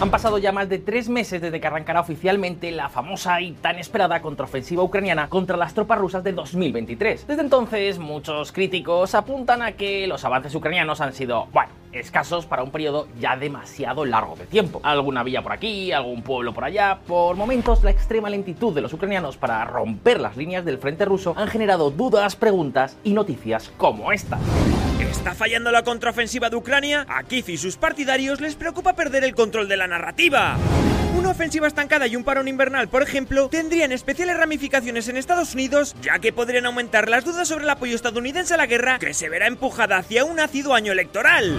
Han pasado ya más de tres meses desde que arrancará oficialmente la famosa y tan esperada contraofensiva ucraniana contra las tropas rusas de 2023. Desde entonces, muchos críticos apuntan a que los avances ucranianos han sido, bueno, escasos para un periodo ya demasiado largo de tiempo. Alguna villa por aquí, algún pueblo por allá. Por momentos, la extrema lentitud de los ucranianos para romper las líneas del frente ruso han generado dudas, preguntas y noticias como esta. ¿Está fallando la contraofensiva de Ucrania? A Kiev y sus partidarios les preocupa perder el control de la narrativa. Una ofensiva estancada y un parón invernal, por ejemplo, tendrían especiales ramificaciones en Estados Unidos, ya que podrían aumentar las dudas sobre el apoyo estadounidense a la guerra, que se verá empujada hacia un ácido año electoral.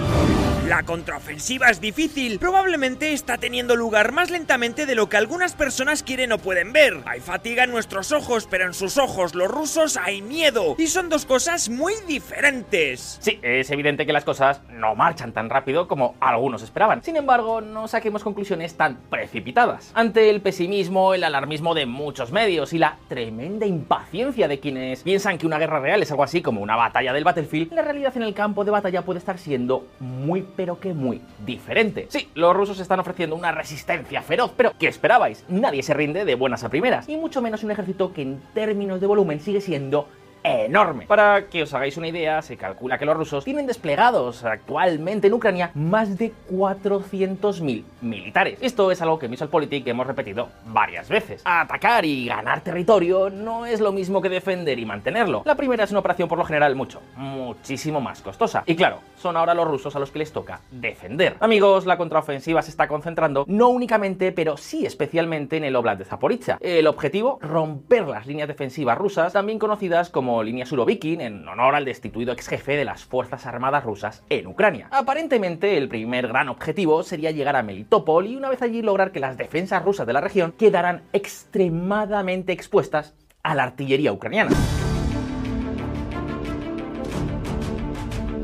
La contraofensiva es difícil, probablemente está teniendo lugar más lentamente de lo que algunas personas quieren o pueden ver. Hay fatiga en nuestros ojos, pero en sus ojos los rusos hay miedo, y son dos cosas muy diferentes. Sí, es evidente que las cosas no marchan tan rápido como algunos esperaban. Sin embargo, no saquemos conclusiones tan precipitadas. Ante el pesimismo, el alarmismo de muchos medios y la tremenda impaciencia de quienes piensan que una guerra real es algo así como una batalla del Battlefield, la realidad en el campo de batalla puede estar siendo muy pero que muy diferente. Sí, los rusos están ofreciendo una resistencia feroz, pero ¿qué esperabais? Nadie se rinde de buenas a primeras, y mucho menos un ejército que en términos de volumen sigue siendo enorme. Para que os hagáis una idea, se calcula que los rusos tienen desplegados actualmente en Ucrania más de 400.000 militares. Esto es algo que en Visualpolitik hemos repetido varias veces. Atacar y ganar territorio no es lo mismo que defender y mantenerlo. La primera es una operación por lo general mucho, muchísimo más costosa. Y claro, son ahora los rusos a los que les toca defender. Amigos, la contraofensiva se está concentrando no únicamente, pero sí especialmente en el Oblast de Zaporizhia. El objetivo, romper las líneas defensivas rusas, también conocidas como línea Surovikin, en honor al destituido ex jefe de las Fuerzas Armadas rusas en Ucrania. Aparentemente, el primer gran objetivo sería llegar a Melitopol y una vez allí lograr que las defensas rusas de la región quedaran extremadamente expuestas a la artillería ucraniana.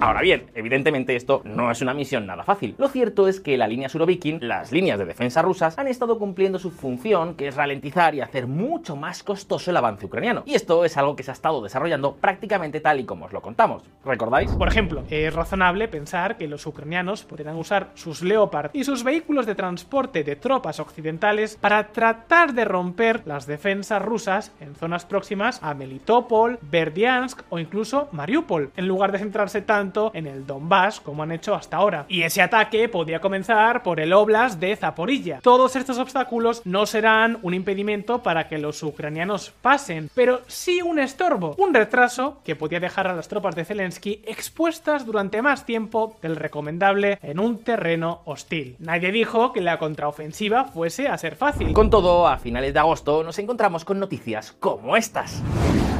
Ahora bien, evidentemente esto no es una misión nada fácil. Lo cierto es que la línea Surovikin, las líneas de defensa rusas, han estado cumpliendo su función, que es ralentizar y hacer mucho más costoso el avance ucraniano. Y esto es algo que se ha estado desarrollando prácticamente tal y como os lo contamos. ¿Recordáis? Por ejemplo, es razonable pensar que los ucranianos podrían usar sus Leopard y sus vehículos de transporte de tropas occidentales para tratar de romper las defensas rusas en zonas próximas a Melitopol, Berdiansk o incluso Mariupol, en lugar de centrarse tanto en el Donbass como han hecho hasta ahora. Y ese ataque podría comenzar por el Oblast de Zaporilla. Todos estos obstáculos no serán un impedimento para que los ucranianos pasen, pero sí un estorbo, un retraso que podría dejar a las tropas de Zelensky expuestas durante más tiempo del recomendable en un terreno hostil. Nadie dijo que la contraofensiva fuese a ser fácil. Con todo, a finales de agosto nos encontramos con noticias como estas.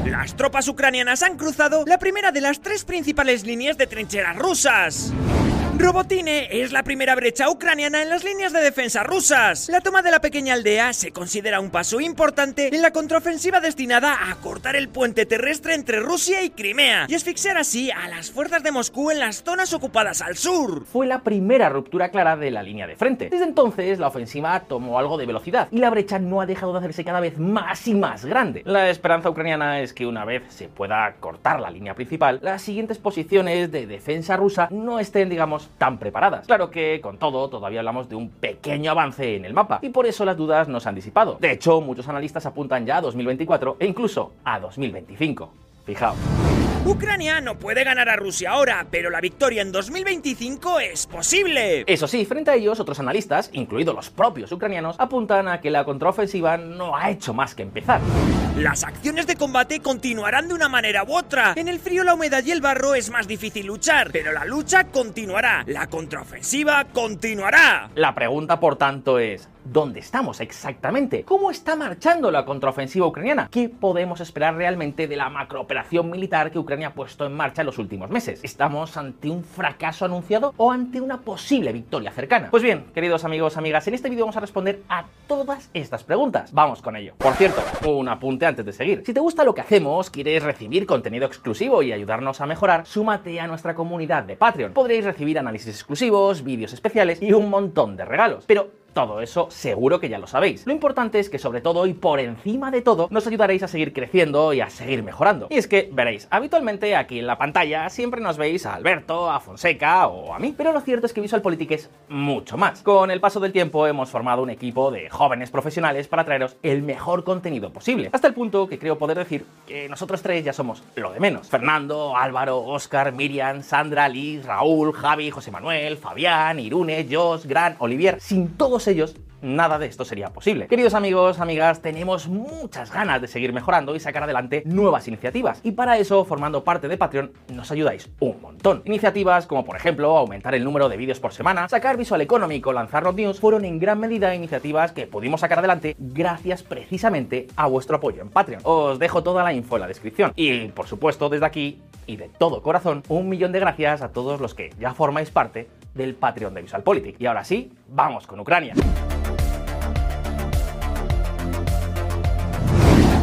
Las tropas ucranianas han cruzado la primera de las tres principales líneas de trincheras rusas. Robotine es la primera brecha ucraniana en las líneas de defensa rusas. La toma de la pequeña aldea se considera un paso importante en la contraofensiva destinada a cortar el puente terrestre entre Rusia y Crimea y asfixiar así a las fuerzas de Moscú en las zonas ocupadas al sur. Fue la primera ruptura clara de la línea de frente. Desde entonces, la ofensiva tomó algo de velocidad y la brecha no ha dejado de hacerse cada vez más y más grande. La esperanza ucraniana es que una vez se pueda cortar la línea principal, las siguientes posiciones de defensa rusa no estén, digamos, tan preparadas. Claro que, con todo, todavía hablamos de un pequeño avance en el mapa, y por eso las dudas no se han disipado. De hecho, muchos analistas apuntan ya a 2024 e incluso a 2025. Fijaos. Ucrania no puede ganar a Rusia ahora, pero la victoria en 2025 es posible. Eso sí, frente a ellos, otros analistas, incluidos los propios ucranianos, apuntan a que la contraofensiva no ha hecho más que empezar. Las acciones de combate continuarán de una manera u otra. En el frío, la humedad y el barro es más difícil luchar, pero la lucha continuará. La contraofensiva continuará. La pregunta, por tanto, es, ¿dónde estamos exactamente? ¿Cómo está marchando la contraofensiva ucraniana? ¿Qué podemos esperar realmente de la macrooperación militar que Ucrania ha puesto en marcha en los últimos meses? ¿Estamos ante un fracaso anunciado o ante una posible victoria cercana? Pues bien, queridos amigos, amigas, en este vídeo vamos a responder a todas estas preguntas. Vamos con ello. Por cierto, un apunte antes de seguir. Si te gusta lo que hacemos, quieres recibir contenido exclusivo y ayudarnos a mejorar, súmate a nuestra comunidad de Patreon. Podréis recibir análisis exclusivos, vídeos especiales y un montón de regalos. Pero todo eso seguro que ya lo sabéis. Lo importante es que sobre todo y por encima de todo nos ayudaréis a seguir creciendo y a seguir mejorando. Y es que, veréis, habitualmente aquí en la pantalla siempre nos veis a Alberto, a Fonseca o a mí, pero lo cierto es que VisualPolitik es mucho más. Con el paso del tiempo hemos formado un equipo de jóvenes profesionales para traeros el mejor contenido posible, hasta el punto que creo poder decir que nosotros tres ya somos lo de menos. Fernando, Álvaro, Oscar, Miriam, Sandra, Liz, Raúl, Javi, José Manuel, Fabián, Irune, Jos, Gran, Olivier, sin todos ellos nada de esto sería posible. Queridos amigos, amigas, tenemos muchas ganas de seguir mejorando y sacar adelante nuevas iniciativas. Y para eso, formando parte de Patreon, nos ayudáis un montón. Iniciativas como, por ejemplo, aumentar el número de vídeos por semana, sacar Visual Economic o lanzar los news, fueron en gran medida iniciativas que pudimos sacar adelante gracias precisamente a vuestro apoyo en Patreon. Os dejo toda la info en la descripción. Y, por supuesto, desde aquí y de todo corazón, un millón de gracias a todos los que ya formáis parte del Patreon de VisualPolitik. Y ahora sí, vamos con Ucrania.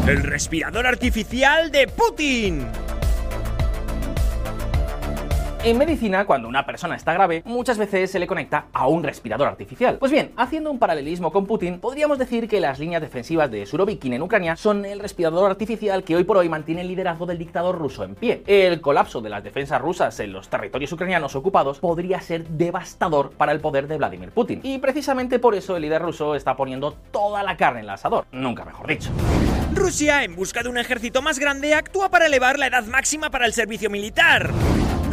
El respirador artificial de Putin. En medicina, cuando una persona está grave, muchas veces se le conecta a un respirador artificial. Pues bien, haciendo un paralelismo con Putin, podríamos decir que las líneas defensivas de Surovikin en Ucrania son el respirador artificial que hoy por hoy mantiene el liderazgo del dictador ruso en pie. El colapso de las defensas rusas en los territorios ucranianos ocupados podría ser devastador para el poder de Vladimir Putin. Y precisamente por eso el líder ruso está poniendo toda la carne en el asador, nunca mejor dicho. Rusia, en busca de un ejército más grande, actúa para elevar la edad máxima para el servicio militar.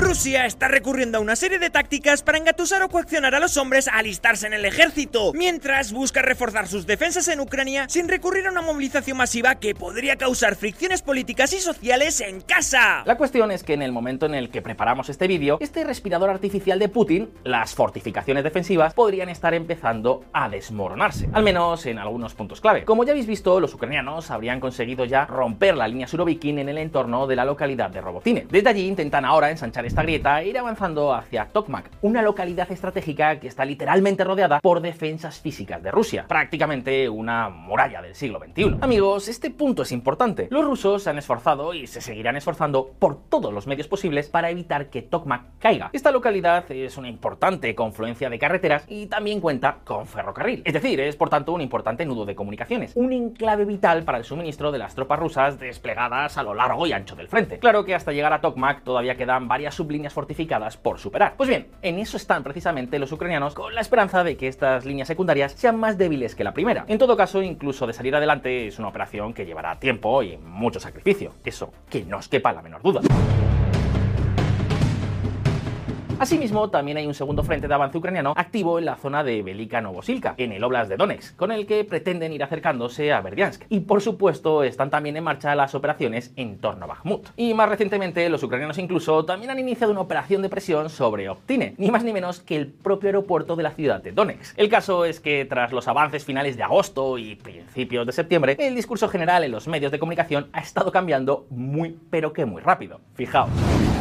Rusia está recurriendo a una serie de tácticas para engatusar o coaccionar a los hombres a alistarse en el ejército, mientras busca reforzar sus defensas en Ucrania sin recurrir a una movilización masiva que podría causar fricciones políticas y sociales en casa. La cuestión es que en el momento en el que preparamos este vídeo, este respirador artificial de Putin, las fortificaciones defensivas, podrían estar empezando a desmoronarse, al menos en algunos puntos clave. Como ya habéis visto, los ucranianos habrían conseguido ya romper la línea Surovikin en el entorno de la localidad de Robotine. Desde allí intentan ahora ensanchar esta grieta ir avanzando hacia Tokmak, una localidad estratégica que está literalmente rodeada por defensas físicas de Rusia, prácticamente una muralla del siglo XXI. Amigos, este punto es importante. Los rusos se han esforzado y se seguirán esforzando por todos los medios posibles para evitar que Tokmak caiga. Esta localidad es una importante confluencia de carreteras y también cuenta con ferrocarril. Es decir, es por tanto un importante nudo de comunicaciones, un enclave vital para el suministro de las tropas rusas desplegadas a lo largo y ancho del frente. Claro que hasta llegar a Tokmak todavía quedan varias sublíneas fortificadas por superar. Pues bien, en eso están precisamente los ucranianos con la esperanza de que estas líneas secundarias sean más débiles que la primera. En todo caso, incluso de salir adelante es una operación que llevará tiempo y mucho sacrificio. Eso, que no os quepa la menor duda. Asimismo, también hay un segundo frente de avance ucraniano activo en la zona de Velika Novosilka, en el Oblast de Donetsk, con el que pretenden ir acercándose a Berdiansk. Y por supuesto, están también en marcha las operaciones en torno a Bakhmut. Y más recientemente, los ucranianos incluso también han iniciado una operación de presión sobre Optine, ni más ni menos que el propio aeropuerto de la ciudad de Donetsk. El caso es que tras los avances finales de agosto y principios de septiembre, el discurso general en los medios de comunicación ha estado cambiando muy pero que muy rápido. Fijaos.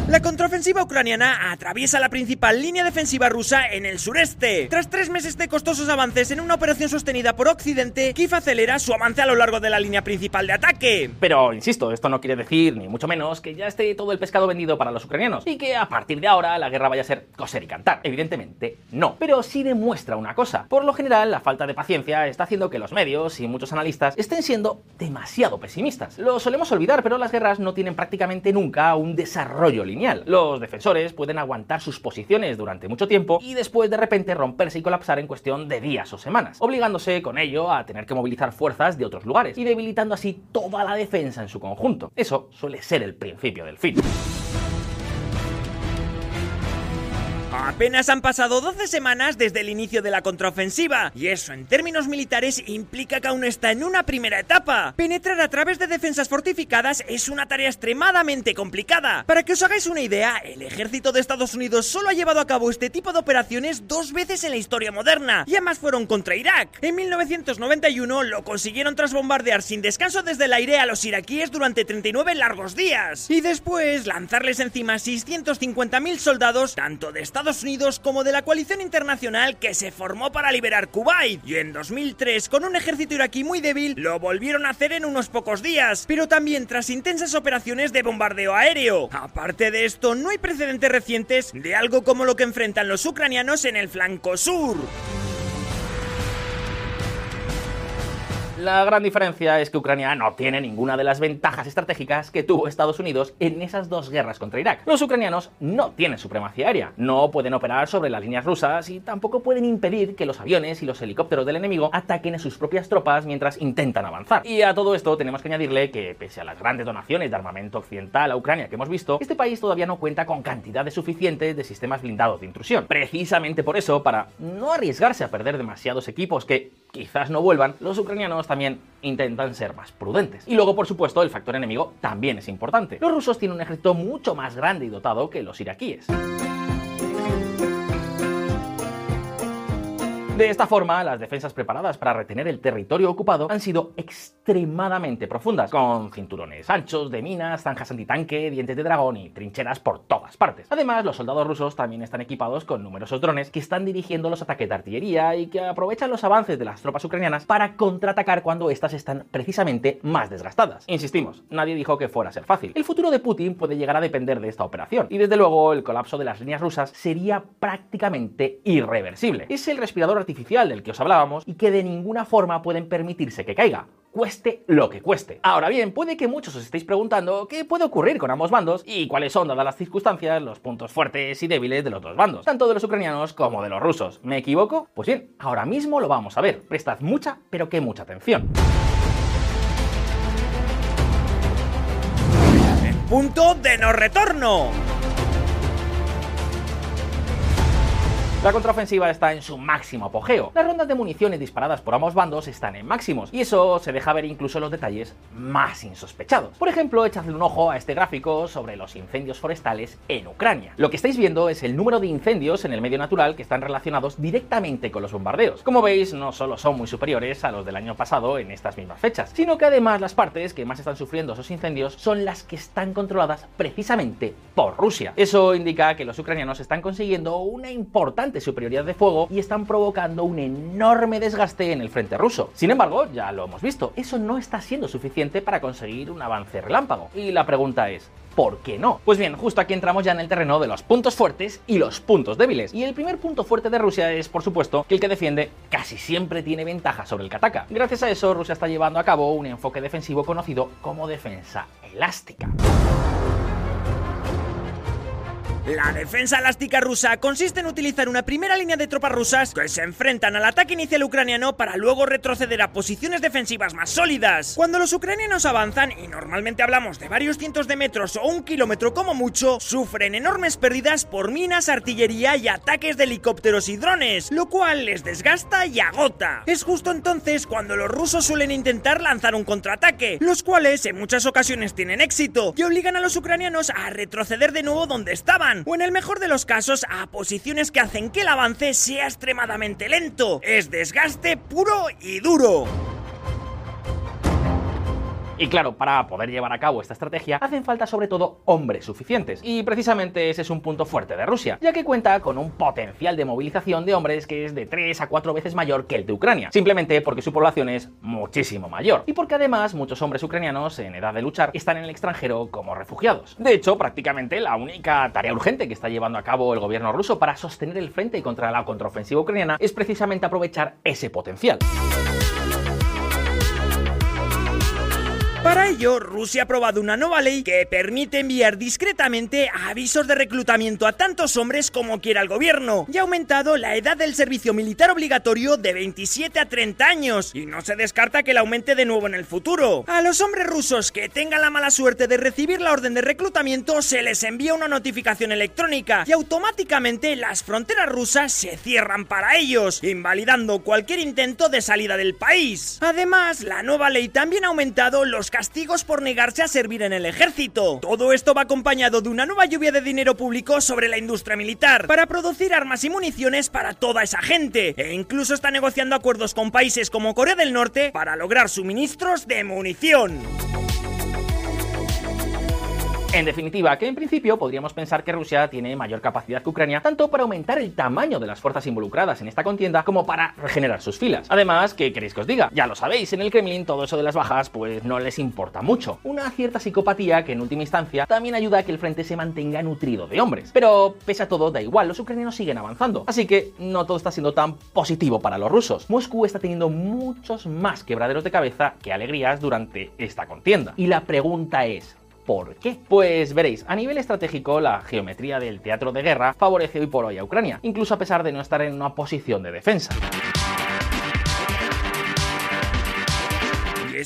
La contraofensiva ucraniana atraviesa la principal línea defensiva rusa en el sureste. Tras tres meses de costosos avances en una operación sostenida por Occidente, Kiev acelera su avance a lo largo de la línea principal de ataque. Pero, insisto, esto no quiere decir, ni mucho menos, que ya esté todo el pescado vendido para los ucranianos y que a partir de ahora la guerra vaya a ser coser y cantar. Evidentemente, no. Pero sí demuestra una cosa. Por lo general, la falta de paciencia está haciendo que los medios y muchos analistas estén siendo demasiado pesimistas. Lo solemos olvidar, pero las guerras no tienen prácticamente nunca un desarrollo lineal. Los defensores pueden aguantar posiciones durante mucho tiempo y después de repente romperse y colapsar en cuestión de días o semanas, obligándose con ello a tener que movilizar fuerzas de otros lugares y debilitando así toda la defensa en su conjunto. Eso suele ser el principio del fin. Apenas han pasado 12 semanas desde el inicio de la contraofensiva, y eso en términos militares implica que aún está en una primera etapa. Penetrar a través de defensas fortificadas es una tarea extremadamente complicada. Para que os hagáis una idea, el ejército de Estados Unidos solo ha llevado a cabo este tipo de operaciones dos veces en la historia moderna, y además fueron contra Irak. En 1991 lo consiguieron tras bombardear sin descanso desde el aire a los iraquíes durante 39 largos días, y después lanzarles encima 650.000 soldados, tanto de Estados Estados Unidos como de la coalición internacional que se formó para liberar Kuwait. Y en 2003, con un ejército iraquí muy débil, lo volvieron a hacer en unos pocos días, pero también tras intensas operaciones de bombardeo aéreo. Aparte de esto, no hay precedentes recientes de algo como lo que enfrentan los ucranianos en el flanco sur. La gran diferencia es que Ucrania no tiene ninguna de las ventajas estratégicas que tuvo Estados Unidos en esas dos guerras contra Irak. Los ucranianos no tienen supremacía aérea, no pueden operar sobre las líneas rusas y tampoco pueden impedir que los aviones y los helicópteros del enemigo ataquen a sus propias tropas mientras intentan avanzar. Y a todo esto tenemos que añadirle que, pese a las grandes donaciones de armamento occidental a Ucrania que hemos visto, este país todavía no cuenta con cantidades suficientes de sistemas blindados de intrusión. Precisamente por eso, para no arriesgarse a perder demasiados equipos que quizás no vuelvan, los ucranianos también intentan ser más prudentes. Y luego, por supuesto, el factor enemigo también es importante. Los rusos tienen un ejército mucho más grande y dotado que los iraquíes. De esta forma, las defensas preparadas para retener el territorio ocupado han sido extremadamente profundas, con cinturones anchos de minas, zanjas antitanque, dientes de dragón y trincheras por todas partes. Además, los soldados rusos también están equipados con numerosos drones que están dirigiendo los ataques de artillería y que aprovechan los avances de las tropas ucranianas para contraatacar cuando éstas están precisamente más desgastadas. Insistimos, nadie dijo que fuera a ser fácil. El futuro de Putin puede llegar a depender de esta operación, y desde luego el colapso de las líneas rusas sería prácticamente irreversible. Es el respirador artificial del que os hablábamos y que de ninguna forma pueden permitirse que caiga cueste lo que cueste. Ahora bien, puede que muchos os estéis preguntando qué puede ocurrir con ambos bandos y cuáles son, dadas las circunstancias, los puntos fuertes y débiles de los dos bandos, tanto de los ucranianos como de los rusos. ¿Me equivoco? Pues bien, ahora mismo lo vamos a ver. Prestad mucha, pero que mucha atención. Punto de no retorno. La contraofensiva está en su máximo apogeo. Las rondas de municiones disparadas por ambos bandos están en máximos, y eso se deja ver incluso en los detalles más insospechados. Por ejemplo, echadle un ojo a este gráfico sobre los incendios forestales en Ucrania. Lo que estáis viendo es el número de incendios en el medio natural que están relacionados directamente con los bombardeos. Como veis, no solo son muy superiores a los del año pasado en estas mismas fechas, sino que además las partes que más están sufriendo esos incendios son las que están controladas precisamente por Rusia. Eso indica que los ucranianos están consiguiendo una importante superioridad de fuego y están provocando un enorme desgaste en el frente ruso. Sin embargo, ya lo hemos visto, eso no está siendo suficiente para conseguir un avance relámpago. Y la pregunta es, ¿por qué no? Pues bien, justo aquí entramos ya en el terreno de los puntos fuertes y los puntos débiles. Y el primer punto fuerte de Rusia es, por supuesto, que el que defiende casi siempre tiene ventaja sobre el que ataca. Gracias a eso, Rusia está llevando a cabo un enfoque defensivo conocido como defensa elástica. La defensa elástica rusa consiste en utilizar una primera línea de tropas rusas que se enfrentan al ataque inicial ucraniano para luego retroceder a posiciones defensivas más sólidas. Cuando los ucranianos avanzan, y normalmente hablamos de varios cientos de metros o un kilómetro como mucho, sufren enormes pérdidas por minas, artillería y ataques de helicópteros y drones, lo cual les desgasta y agota. Es justo entonces cuando los rusos suelen intentar lanzar un contraataque, los cuales en muchas ocasiones tienen éxito y obligan a los ucranianos a retroceder de nuevo donde estaban o en el mejor de los casos a posiciones que hacen que el avance sea extremadamente lento. Es desgaste puro y duro. Y claro, para poder llevar a cabo esta estrategia hacen falta sobre todo hombres suficientes. Y precisamente ese es un punto fuerte de Rusia, ya que cuenta con un potencial de movilización de hombres que es de 3 a 4 veces mayor que el de Ucrania, simplemente porque su población es muchísimo mayor. Y porque además muchos hombres ucranianos en edad de luchar están en el extranjero como refugiados. De hecho, prácticamente la única tarea urgente que está llevando a cabo el gobierno ruso para sostener el frente contra la contraofensiva ucraniana es precisamente aprovechar ese potencial. Para ello, Rusia ha aprobado una nueva ley que permite enviar discretamente avisos de reclutamiento a tantos hombres como quiera el gobierno y ha aumentado la edad del servicio militar obligatorio de 27 a 30 años y no se descarta que la aumente de nuevo en el futuro. A los hombres rusos que tengan la mala suerte de recibir la orden de reclutamiento se les envía una notificación electrónica y automáticamente las fronteras rusas se cierran para ellos, invalidando cualquier intento de salida del país. Además, la nueva ley también ha aumentado los castigos por negarse a servir en el ejército. Todo esto va acompañado de una nueva lluvia de dinero público sobre la industria militar para producir armas y municiones para toda esa gente. E incluso está negociando acuerdos con países como Corea del Norte para lograr suministros de munición. En definitiva, que en principio podríamos pensar que Rusia tiene mayor capacidad que Ucrania, tanto para aumentar el tamaño de las fuerzas involucradas en esta contienda como para regenerar sus filas. Además, ¿qué queréis que os diga? Ya lo sabéis, en el Kremlin todo eso de las bajas pues no les importa mucho. Una cierta psicopatía que en última instancia también ayuda a que el frente se mantenga nutrido de hombres. Pero pese a todo, da igual, los ucranianos siguen avanzando. Así que no todo está siendo tan positivo para los rusos. Moscú está teniendo muchos más quebraderos de cabeza que alegrías durante esta contienda. Y la pregunta es, ¿Por qué? Pues veréis, a nivel estratégico, la geometría del teatro de guerra favorece hoy por hoy a Ucrania, incluso a pesar de no estar en una posición de defensa.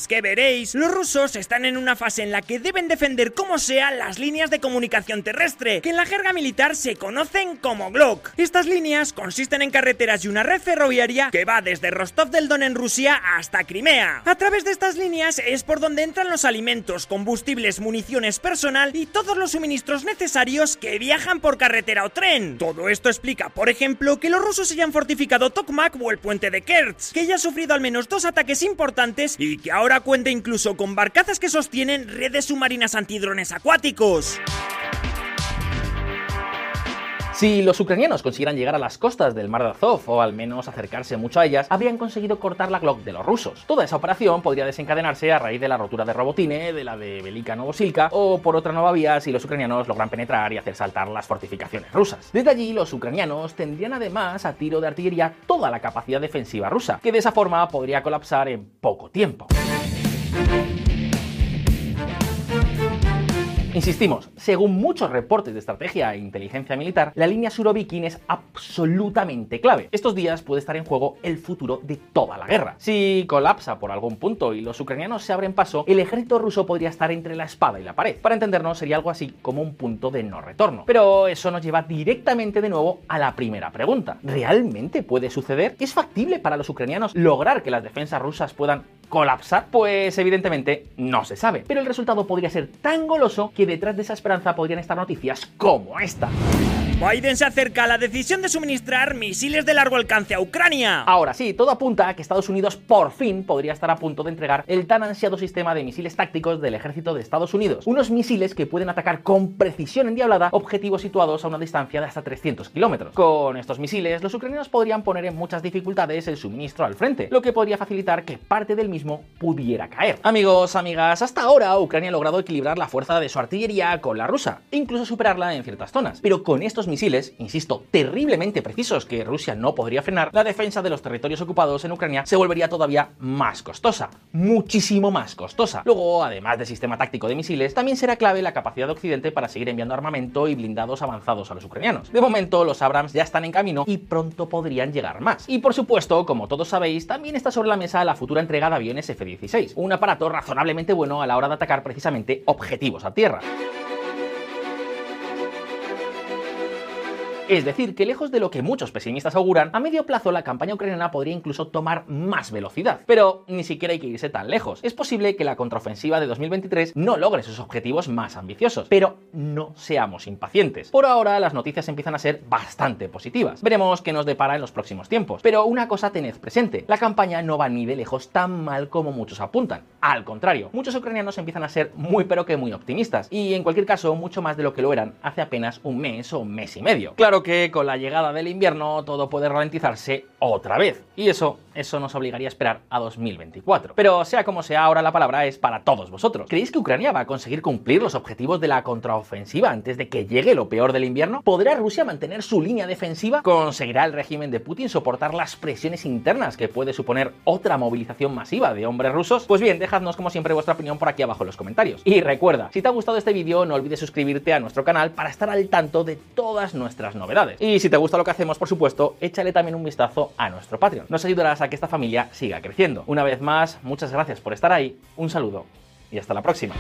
Que veréis, los rusos están en una fase en la que deben defender como sea las líneas de comunicación terrestre, que en la jerga militar se conocen como Glock. Estas líneas consisten en carreteras y una red ferroviaria que va desde Rostov del Don en Rusia hasta Crimea. A través de estas líneas es por donde entran los alimentos, combustibles, municiones personal y todos los suministros necesarios que viajan por carretera o tren. Todo esto explica, por ejemplo, que los rusos hayan fortificado Tokmak o el puente de Kerch, que ya ha sufrido al menos dos ataques importantes y que ahora cuenta incluso con barcazas que sostienen redes submarinas antidrones acuáticos. Si los ucranianos consiguieran llegar a las costas del Mar de Azov, o al menos acercarse mucho a ellas, habrían conseguido cortar la Glock de los rusos. Toda esa operación podría desencadenarse a raíz de la rotura de Robotine, de la de Velika Novosilka, o por otra nueva vía si los ucranianos logran penetrar y hacer saltar las fortificaciones rusas. Desde allí, los ucranianos tendrían además a tiro de artillería toda la capacidad defensiva rusa, que de esa forma podría colapsar en poco tiempo. Insistimos, según muchos reportes de estrategia e inteligencia militar, la línea Surovikin es absolutamente clave. Estos días puede estar en juego el futuro de toda la guerra. Si colapsa por algún punto y los ucranianos se abren paso, el ejército ruso podría estar entre la espada y la pared. Para entendernos, sería algo así como un punto de no retorno. Pero eso nos lleva directamente de nuevo a la primera pregunta. ¿Realmente puede suceder? ¿Es factible para los ucranianos lograr que las defensas rusas puedan colapsar? Pues evidentemente no se sabe, pero el resultado podría ser tan goloso que detrás de esa esperanza podrían estar noticias como esta. Biden se acerca a la decisión de suministrar misiles de largo alcance a Ucrania. Ahora sí, todo apunta a que Estados Unidos por fin podría estar a punto de entregar el tan ansiado sistema de misiles tácticos del ejército de Estados Unidos. Unos misiles que pueden atacar con precisión endiablada objetivos situados a una distancia de hasta 300 kilómetros. Con estos misiles, los ucranianos podrían poner en muchas dificultades el suministro al frente, lo que podría facilitar que parte del mismo pudiera caer. Amigos, amigas, hasta ahora Ucrania ha logrado equilibrar la fuerza de su artillería con la rusa, incluso superarla en ciertas zonas. Pero con estos misiles, insisto, terriblemente precisos que Rusia no podría frenar, la defensa de los territorios ocupados en Ucrania se volvería todavía más costosa, muchísimo más costosa. Luego, además del sistema táctico de misiles, también será clave la capacidad de Occidente para seguir enviando armamento y blindados avanzados a los ucranianos. De momento, los Abrams ya están en camino y pronto podrían llegar más. Y por supuesto, como todos sabéis, también está sobre la mesa la futura entrega de aviones F-16, un aparato razonablemente bueno a la hora de atacar precisamente objetivos a tierra. Es decir, que lejos de lo que muchos pesimistas auguran, a medio plazo la campaña ucraniana podría incluso tomar más velocidad. Pero ni siquiera hay que irse tan lejos. Es posible que la contraofensiva de 2023 no logre sus objetivos más ambiciosos, pero no seamos impacientes. Por ahora las noticias empiezan a ser bastante positivas. Veremos qué nos depara en los próximos tiempos. Pero una cosa tened presente, la campaña no va ni de lejos tan mal como muchos apuntan. Al contrario, muchos ucranianos empiezan a ser muy pero que muy optimistas, y en cualquier caso mucho más de lo que lo eran hace apenas un mes o un mes y medio. Claro que con la llegada del invierno todo puede ralentizarse otra vez. Y eso, eso nos obligaría a esperar a 2024. Pero sea como sea, ahora la palabra es para todos vosotros. ¿Creéis que Ucrania va a conseguir cumplir los objetivos de la contraofensiva antes de que llegue lo peor del invierno? ¿Podrá Rusia mantener su línea defensiva? ¿Conseguirá el régimen de Putin soportar las presiones internas que puede suponer otra movilización masiva de hombres rusos? Pues bien, dejadnos como siempre vuestra opinión por aquí abajo en los comentarios. Y recuerda, si te ha gustado este vídeo, no olvides suscribirte a nuestro canal para estar al tanto de todas nuestras novedades y si te gusta lo que hacemos, por supuesto, échale también un vistazo a nuestro Patreon. Nos ayudarás a que esta familia siga creciendo. Una vez más, muchas gracias por estar ahí, un saludo y hasta la próxima.